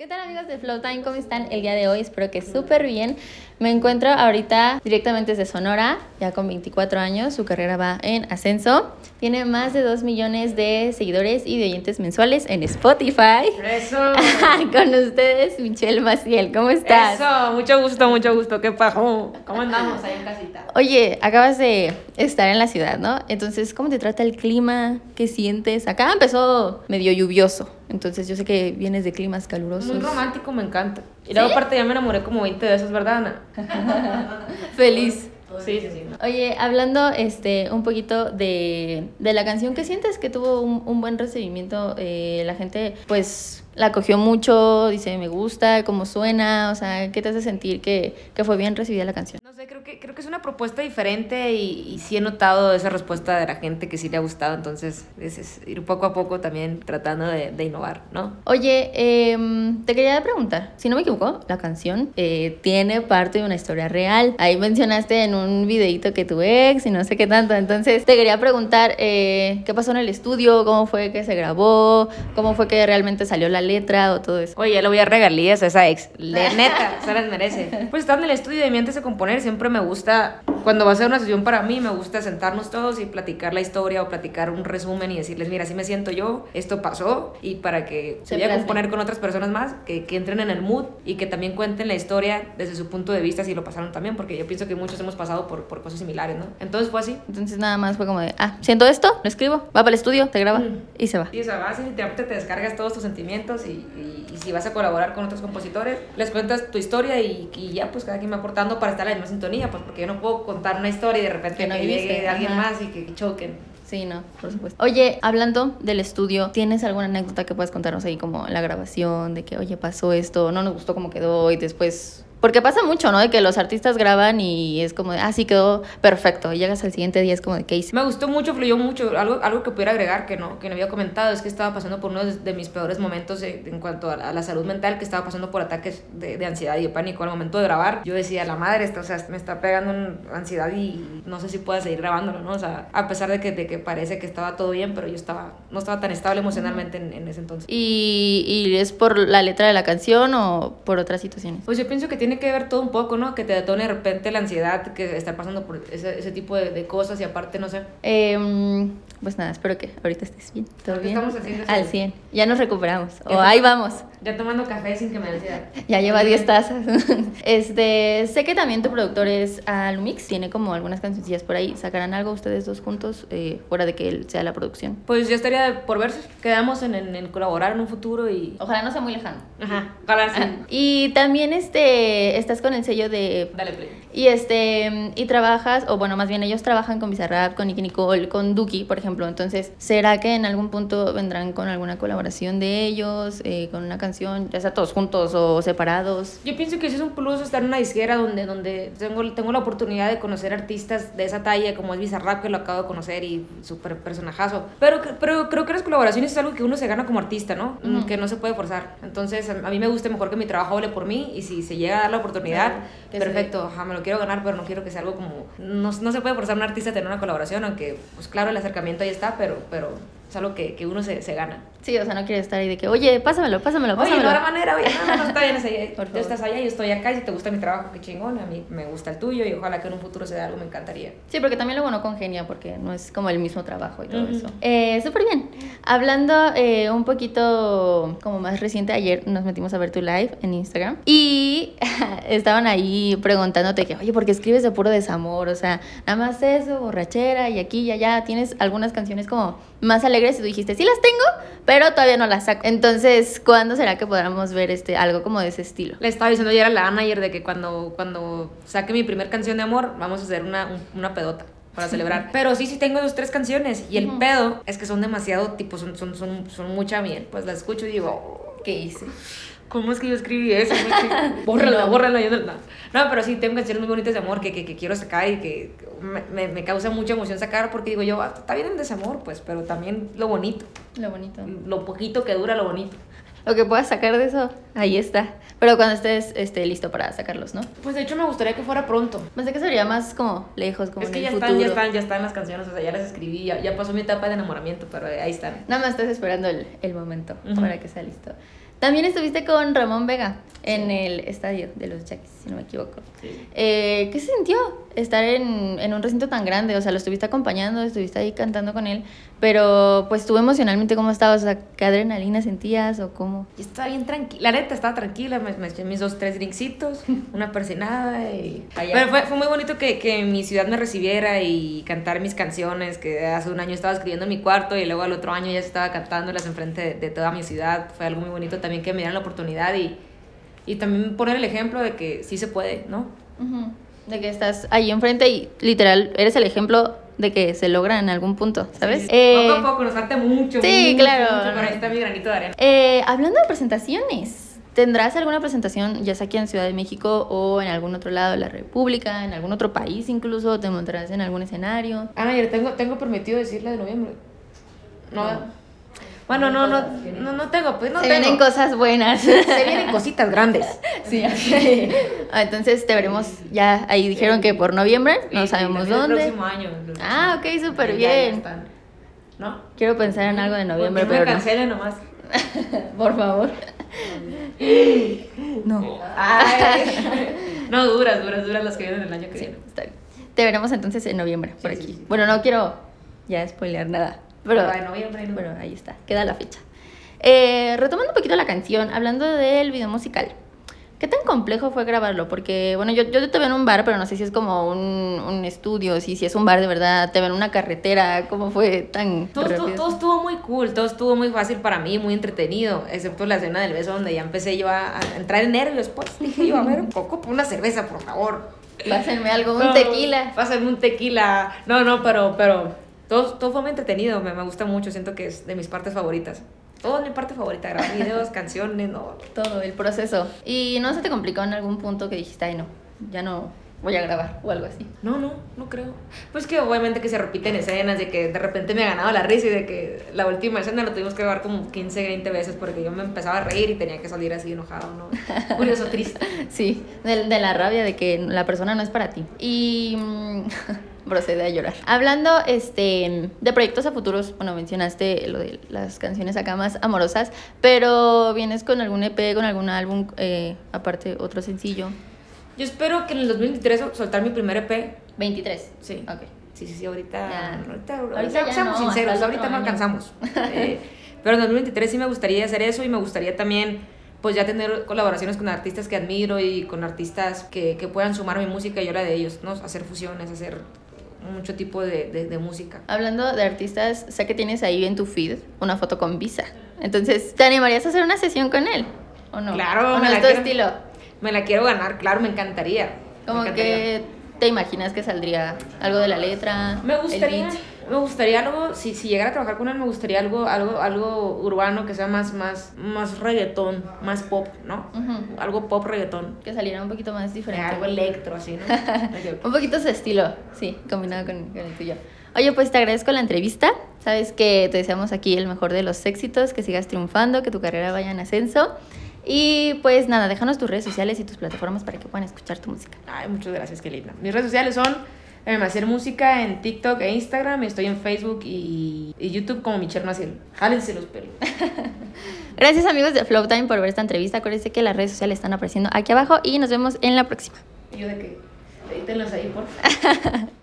¿Qué tal amigos de Flow Time? ¿Cómo están el día de hoy? Espero que súper bien. Me encuentro ahorita directamente desde Sonora, ya con 24 años, su carrera va en ascenso. Tiene más de 2 millones de seguidores y de oyentes mensuales en Spotify. Eso. con ustedes, Michelle Maciel, ¿cómo estás? Eso, mucho gusto, mucho gusto. ¿Qué pasó? ¿Cómo andamos ahí en casita? Oye, acabas de estar en la ciudad, ¿no? Entonces, ¿cómo te trata el clima? ¿Qué sientes? Acá empezó medio lluvioso, entonces yo sé que vienes de climas calurosos. Muy romántico, me encanta. Y luego aparte ya me enamoré como 20 veces, ¿verdad, Ana? Feliz. Sí, sí, sí. Oye, hablando este un poquito de, de la canción, ¿qué sientes que tuvo un, un buen recibimiento? Eh, la gente, pues, la cogió mucho, dice, me gusta, cómo suena, o sea, ¿qué te hace sentir que, que fue bien recibida la canción? No sé, creo que, creo que es una propuesta diferente y, y sí he notado esa respuesta de la gente que sí le ha gustado, entonces es, es ir poco a poco también tratando de, de innovar, ¿no? Oye, em, te quería preguntar, si no me equivoco, la canción eh, tiene parte de una historia real. Ahí mencionaste en un videito que tu ex y no sé qué tanto, entonces te quería preguntar eh, qué pasó en el estudio, cómo fue que se grabó, cómo fue que realmente salió la letra o todo eso. Oye, ya le voy a regalías a esa ex. Le, neta, se las merece. Pues estando en el estudio de mi antes de componer, siempre me gusta, cuando va a ser una sesión para mí, me gusta sentarnos todos y platicar la historia o platicar un resumen y decirles, mira, así me siento yo, esto pasó, y para que Se se vaya a componer con otras personas más, que, que entren en el mood y que también cuenten la historia desde su punto de vista si lo pasaron también, porque yo pienso que muchos hemos pasado por, por cosas similares, ¿no? Entonces fue así. Entonces nada más fue como de, ah, siento esto, lo escribo, va para el estudio, te graba Mm. y se va. Y sea, vas y literalmente te descargas todos tus sentimientos y, y- y si vas a colaborar con otros compositores, les cuentas tu historia y, y ya pues cada quien va aportando para estar en la misma sintonía, pues porque yo no puedo contar una historia y de repente Que no que llegue alguien ajá. más y que, que choquen. Sí, no, por supuesto. Oye, hablando del estudio, ¿tienes alguna anécdota que puedas contarnos ahí como la grabación, de que, oye, pasó esto, no nos gustó cómo quedó y después... Porque pasa mucho, ¿no? De que los artistas graban y es como de, ah, sí, quedó perfecto. Y llegas al siguiente día, es como de, ¿qué hice? Me gustó mucho, fluyó mucho. Algo, algo que pudiera agregar que no, que no había comentado es que estaba pasando por uno de, de mis peores momentos en cuanto a la, a la salud mental, que estaba pasando por ataques de, de ansiedad y de pánico al momento de grabar. Yo decía, la madre, esto, o sea, me está pegando un- ansiedad y no sé si pueda seguir grabándolo, ¿no? O sea, a pesar de que, de que parece que estaba todo bien, pero yo estaba, no estaba tan estable emocionalmente en, en ese entonces. ¿Y, ¿Y es por la letra de la canción o por otras situaciones? Pues yo pienso que tiene que ver todo un poco, ¿no? Que te detone de repente la ansiedad, que estar pasando por ese, ese tipo de, de cosas y aparte, no sé. Em, pues nada, espero que ahorita estés bien. ¿Todo bien? estamos haciendo Al eso. 100. Ya nos recuperamos. Ya O ahí vamos. Ya tomando café sin que me ansiedad. Ya lleva 10 tazas. Este, sé que también tu productor es Alumix, tiene como algunas cancioncillas por ahí. ¿Sacarán algo ustedes dos juntos eh, fuera de que él sea la producción? Pues ya estaría por verse. Quedamos en, en, en colaborar en un futuro y. Ojalá no sea muy lejano. Ajá, ojalá sí. Ah, Y también este estás con el sello de Dale play. y este y trabajas o bueno, más bien ellos trabajan con Bizarrap, con Nicky Nicole, con Duki, por ejemplo. Entonces, ¿será que en algún punto vendrán con alguna colaboración de ellos eh, con una canción, ya sea todos juntos o separados? Yo pienso que sí es un plus estar en una disquera donde, donde tengo, tengo la oportunidad de conocer artistas de esa talla, como es Bizarrap, que lo acabo de conocer y súper personajazo. Pero, pero creo que las colaboraciones es algo que uno se gana como artista, ¿no? Que no se puede forzar. Entonces, a, a mí me gusta mejor que mi trabajo hable por mí y si se llega a dar la oportunidad, perfecto, ajá, me lo quiero ganar, pero no quiero que sea algo como... No, no se puede forzar a un artista a tener una colaboración, aunque, pues claro, el acercamiento ahí está, pero, pero es algo que, que uno se, se gana. Sí, o sea, no quieres estar ahí de que, oye, pásamelo, pásamelo, Oye, pásamelo. no habrá manera, oye, no, no, está bien, es ahí. Por Tú favor. estás allá, yo estoy acá, y si te gusta mi trabajo, qué chingón, a mí me gusta el tuyo, y ojalá que en un futuro se dé algo, me encantaría. Sí, porque también luego no congenia porque no es como el mismo trabajo y todo Ujú. eso. Eh, Súper bien. Hablando eh, un poquito como más reciente, ayer nos metimos a ver tu live en Instagram y estaban ahí preguntándote que, oye, ¿por qué escribes de puro desamor? O sea, nada más eso, borrachera y aquí y allá. Tienes algunas canciones como más alegres y tú dijiste, sí las tengo, pero todavía no las saco. Entonces, ¿cuándo será que podamos ver este, algo como de ese estilo? Le estaba diciendo ayer a la Ana ayer de que cuando, cuando saque mi primer canción de amor, vamos a hacer una, un- una pedota para celebrar. Pero sí, sí tengo dos, tres canciones, y el pedo es que son demasiado, tipo, son, son, son, son mucha miel. Pues la escucho y digo, ¿Qué hice? ¿Cómo es que yo escribí eso? bórrala, No. bórrala. yo no, no. Pero sí, tengo canciones muy bonitas de amor que, que, que quiero sacar y que me, me, causa mucha emoción sacar porque digo yo, ah, está bien el desamor, pues, pero también lo bonito. Lo bonito. Lo poquito que dura, lo bonito. Lo que puedas sacar de eso, ahí está. Pero cuando estés este, listo para sacarlos, ¿no? Pues de hecho me gustaría que fuera pronto. Pensé que sería más como lejos, como Es en que el ya futuro. están, ya están, ya están las canciones, o sea, ya las escribí, ya, ya pasó mi etapa de enamoramiento, pero ahí están. Nada más estás esperando el, el momento para que sea listo. También estuviste con Ramón Vega en el estadio de los Yaquis, si no me equivoco. Eh, ¿Qué se sintió estar en, en, un recinto tan grande? O sea, lo estuviste acompañando, estuviste ahí cantando con él, pero pues tú emocionalmente, ¿cómo estabas? O sea, ¿qué adrenalina sentías o cómo? Yo estaba bien tranquila, la neta estaba tranquila, me, me eché mis dos, tres drinkcitos, una persinada y... Pero fue, fue muy bonito que, que mi ciudad me recibiera y cantar mis canciones, que hace un año estaba escribiendo en mi cuarto y luego al otro año ya estaba cantándolas enfrente de, de toda mi ciudad. Fue algo muy bonito también que me dieran la oportunidad y y también poner el ejemplo de que sí se puede, ¿no? De que estás ahí enfrente y literal eres el ejemplo de que se logra en algún punto, ¿sabes? Eh, poco a poco, nos falta mucho. Sí, claro. Mucho, pero ahí está mi granito de arena. Eh, hablando de presentaciones, ¿tendrás alguna presentación, ya sea aquí en Ciudad de México o en algún otro lado de la República, en algún otro país incluso? ¿Te montarás en algún escenario? Ah, tengo, tengo prometido decirla de noviembre. no. no. Bueno, no, no, no, no tengo, pues no Se tengo. vienen cosas buenas. Se vienen cositas grandes. Sí, ah, entonces te veremos ya, ahí dijeron que por noviembre, no sabemos sí, dónde. El próximo año. Ah, ok, súper bien. ¿No? Quiero pensar en algo de noviembre, no pero cancelen nomás. no. por favor. no. Ay. no, duras, duras, duras las que vienen el año que Sí, viene. está bien. Te veremos entonces en noviembre, por Sí, aquí. sí, sí. Bueno, no quiero ya spoilear nada, pero, Pero en noviembre, ¿no? pero ahí está, queda la fecha. Eh, retomando un poquito la canción, hablando del video musical. ¿Qué tan complejo fue grabarlo? Porque, bueno, yo, yo te veo en un bar, pero no sé si es como un, un estudio, si, si es un bar de verdad, te veo en una carretera, ¿cómo fue tan Todo, rápido? todo estuvo muy cool, todo estuvo muy fácil para mí, muy entretenido, excepto la escena del beso donde ya empecé yo a, a entrar en nervios, pues dije yo, a ver, un poco, una cerveza, por favor. Pásenme algo, un No, tequila. Pásenme un tequila. No, no, pero, pero todo, todo fue muy entretenido, me, me gusta mucho, siento que es de mis partes favoritas. Todo es mi parte favorita, grabar videos, canciones, no. Todo el proceso. ¿Y no se te complicó en algún punto que dijiste, ay no, ya no voy a grabar o algo así? No, no, no creo. Pues que obviamente que se repiten escenas, de que de repente me ha ganado la risa y de que la última escena lo tuvimos que grabar como 15, 20 veces porque yo me empezaba a reír y tenía que salir así enojado, ¿no? Curioso, triste. Sí, de, de la rabia de que la persona no es para ti. Y mm, procede a llorar. Hablando este, de proyectos a futuros, bueno, mencionaste lo de las canciones acá más amorosas, pero vienes con algún EP, con algún álbum, eh, aparte otro sencillo. Yo espero que en el 2023 sol- soltar mi primer EP. 23. Sí. Ok. Sí, sí, sí, ahorita. Ya. Ahorita, Ahorita ahorita ya seamos no, sinceros, el ahorita no alcanzamos. Eh, pero en 2023 sí me gustaría hacer eso y me gustaría también, pues ya tener colaboraciones con artistas que admiro y con artistas que, que puedan sumar mi música y yo la de ellos, ¿no? Hacer fusiones, hacer mucho tipo de, de, de música. Hablando de artistas, sé que tienes ahí en tu feed una foto con Visa. Entonces, ¿te animarías a hacer una sesión con él? ¿O no? Claro, ¿O no me la es tu quiero- estilo? Me la quiero ganar, claro, me encantaría. me Como encantaría. que te imaginas que saldría algo de la letra. Me el gustaría, beat? Me gustaría algo, si, si llegara a trabajar con él, me gustaría algo, algo, algo urbano que sea más, más, más reggaetón, más pop, ¿no? Algo pop reggaetón. Que saliera un poquito más diferente. Algo electro, así, ¿no? Un poquito su estilo, sí, combinado con, con el tuyo. Oye, pues te agradezco la entrevista. Sabes que te deseamos aquí el mejor de los éxitos, que sigas triunfando, que tu carrera vaya en ascenso. Y pues nada, déjanos tus redes sociales y tus plataformas para que puedan escuchar tu música. Ay, muchas gracias, qué linda. Mis redes sociales son Hacer Música en TikTok e Instagram. Estoy en Facebook y, y YouTube como Michelle Maciel. Jálense los pelos. Gracias amigos de Flow Time por ver esta entrevista. Acuérdense que las redes sociales están apareciendo aquí abajo y nos vemos en la próxima. Y yo de que edítenlos ahí, por favor.